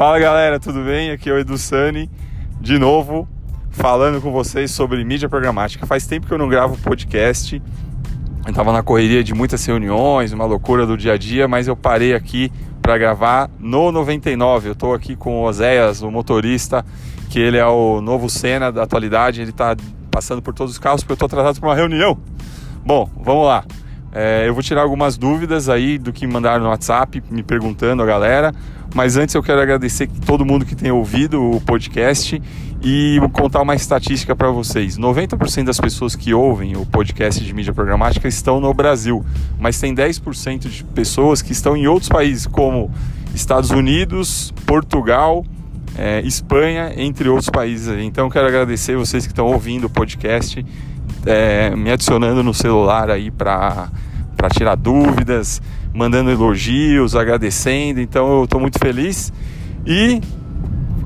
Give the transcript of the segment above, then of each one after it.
Fala galera, tudo bem? Aqui é o Edu Sani, de novo falando com vocês sobre mídia programática. Faz tempo que eu não gravo podcast, eu tava na correria de muitas reuniões, uma loucura do dia a dia, mas eu parei aqui para gravar no 99. Eu tô aqui com o Oséias, o motorista, que ele é o novo Senna da atualidade, ele tá passando por todos os carros porque eu tô atrasado para uma reunião. Bom, vamos lá. É, eu vou tirar algumas dúvidas aí do que mandaram no WhatsApp, me perguntando a galera. Mas antes eu quero agradecer todo mundo que tem ouvido o podcast e contar uma estatística para vocês. 90% das pessoas que ouvem o podcast de mídia programática estão no Brasil, mas tem 10% de pessoas que estão em outros países, como Estados Unidos, Portugal, é, Espanha, entre outros países. Então quero agradecer vocês que estão ouvindo o podcast, é, me adicionando no celular aí para tirar dúvidas mandando elogios, agradecendo. Então eu estou muito feliz. E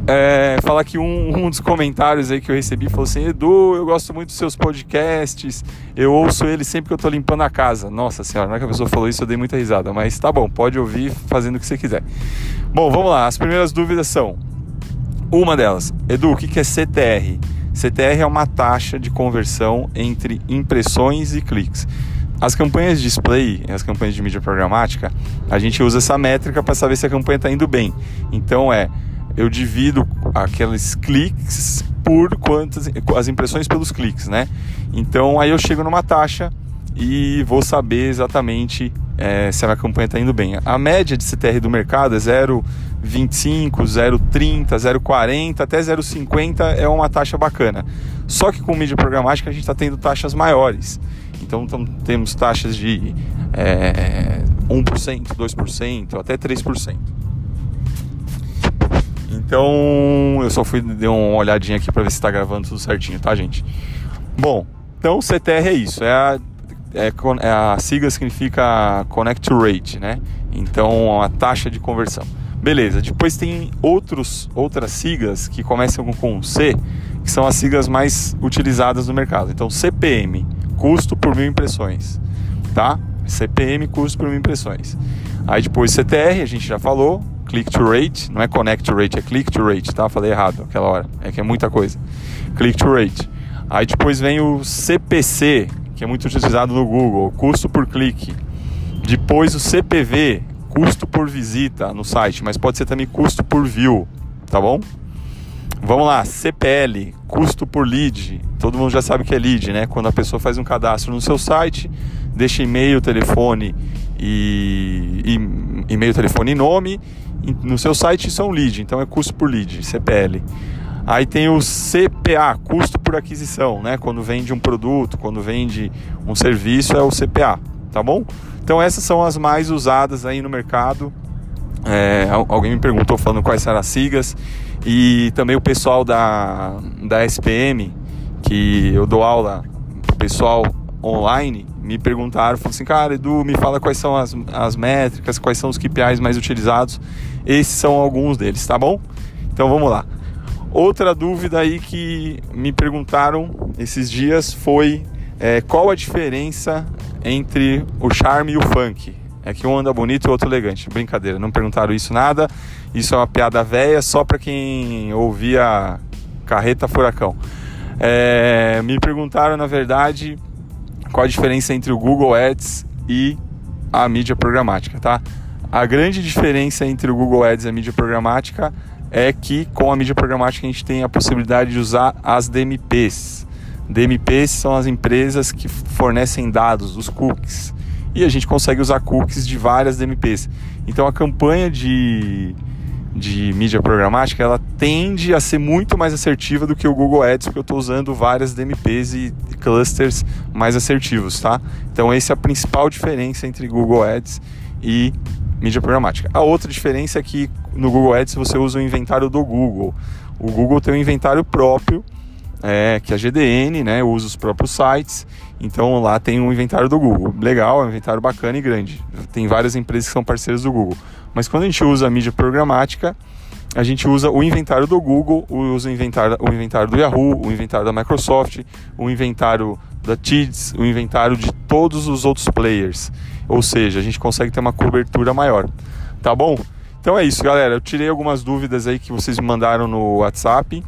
é, falar que um, um, dos comentários aí que eu recebi falou assim: Edu, eu gosto muito dos seus podcasts, eu ouço ele sempre que eu estou limpando a casa. Nossa senhora, na é que a pessoa falou isso, eu dei muita risada, mas tá bom, pode ouvir fazendo o que você quiser. Bom, vamos lá, as primeiras dúvidas são: uma delas, Edu, o que é CTR? CTR é uma taxa de conversão entre impressões e cliques. As campanhas de display, as campanhas de mídia programática, a gente usa essa métrica para saber se a campanha está indo bem. Então é, eu divido aqueles cliques por quantas as impressões pelos cliques, né? Então aí eu chego numa taxa e vou saber exatamente é, se a minha campanha está indo bem. A média de CTR do mercado é 0,25, 0,30, 0,40 até 0,50 é uma taxa bacana. Só que com mídia programática a gente está tendo taxas maiores. Então temos taxas de é, 1%, 2%, até 3%. Então eu só fui dar uma olhadinha aqui para ver se está gravando tudo certinho, tá, gente? Bom, então CTR é isso, é a, é, é a sigla significa Connect Rate, né? Então a taxa de conversão. Beleza, depois tem outros, outras siglas que começam com C, que são as siglas mais utilizadas no mercado. Então CPM, custo por mil impressões, tá? CPM, custo por mil impressões. Aí depois CTR, a gente já falou, click to rate, não é connect to rate, é click to rate, tá? Falei errado aquela hora, é que é muita coisa. Click to rate. Aí depois vem o CPC, que é muito utilizado no Google, custo por clique. Depois o CPV, custo por visita no site, mas pode ser também custo por view, tá bom? Vamos lá, CPL, custo por lead. Todo mundo já sabe que é lead, né? Quando a pessoa faz um cadastro no seu site, deixa e-mail, telefone e, e-mail, telefone e nome. No seu site um lead, então é custo por lead, CPL. Aí tem o CPA, custo por aquisição, né? Quando vende um produto, quando vende um serviço, é o CPA, tá bom? Então essas são as mais usadas aí no mercado. É, alguém me perguntou falando quais eram as siglas e também o pessoal da, da SPM, que eu dou aula pro pessoal online, me perguntaram, falaram assim, cara, Edu, me fala quais são as, as métricas, quais são os KPIs mais utilizados. Esses são alguns deles, tá bom? Então vamos lá. Outra dúvida aí que me perguntaram esses dias foi é, qual a diferença entre o charme e o funk? É que um anda bonito e o outro elegante. Brincadeira, não perguntaram isso nada. Isso é uma piada velha só para quem ouvia Carreta Furacão. É, me perguntaram, na verdade, qual a diferença entre o Google Ads e a mídia programática, tá? A grande diferença entre o Google Ads e a mídia programática é que com a mídia programática a gente tem a possibilidade de usar as DMPs. DMPs são as empresas que fornecem dados, os cookies e a gente consegue usar cookies de várias DMPs. Então a campanha de, de mídia programática ela tende a ser muito mais assertiva do que o Google Ads, porque eu estou usando várias DMPs e clusters mais assertivos, tá? Então essa é a principal diferença entre Google Ads e mídia programática. A outra diferença é que no Google Ads você usa o inventário do Google. O Google tem um inventário próprio é, que a GDN, né, usa os próprios sites. Então lá tem um inventário do Google. Legal, é um inventário bacana e grande. Tem várias empresas que são parceiras do Google. Mas quando a gente usa a mídia programática, a gente usa o inventário do Google, usa o inventário, o inventário do Yahoo, o inventário da Microsoft, o inventário da TIDS, o inventário de todos os outros players. Ou seja, a gente consegue ter uma cobertura maior. Tá bom? Então é isso, galera. Eu tirei algumas dúvidas aí que vocês me mandaram no WhatsApp.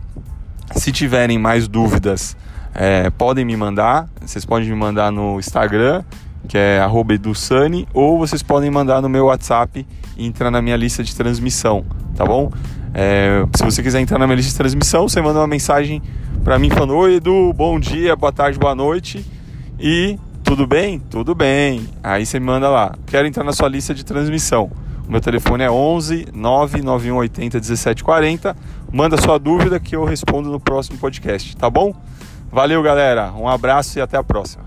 Se tiverem mais dúvidas, é, podem me mandar. Vocês podem me mandar no Instagram, que é @edussani, ou vocês podem mandar no meu WhatsApp e entrar na minha lista de transmissão, tá bom? É, se você quiser entrar na minha lista de transmissão, você manda uma mensagem para mim falando: Oi, Edu, bom dia, boa tarde, boa noite. E tudo bem? Tudo bem. Aí você me manda lá: Quero entrar na sua lista de transmissão. O meu telefone é 11 99180 1740. Manda sua dúvida que eu respondo no próximo podcast, tá bom? Valeu, galera. Um abraço e até a próxima.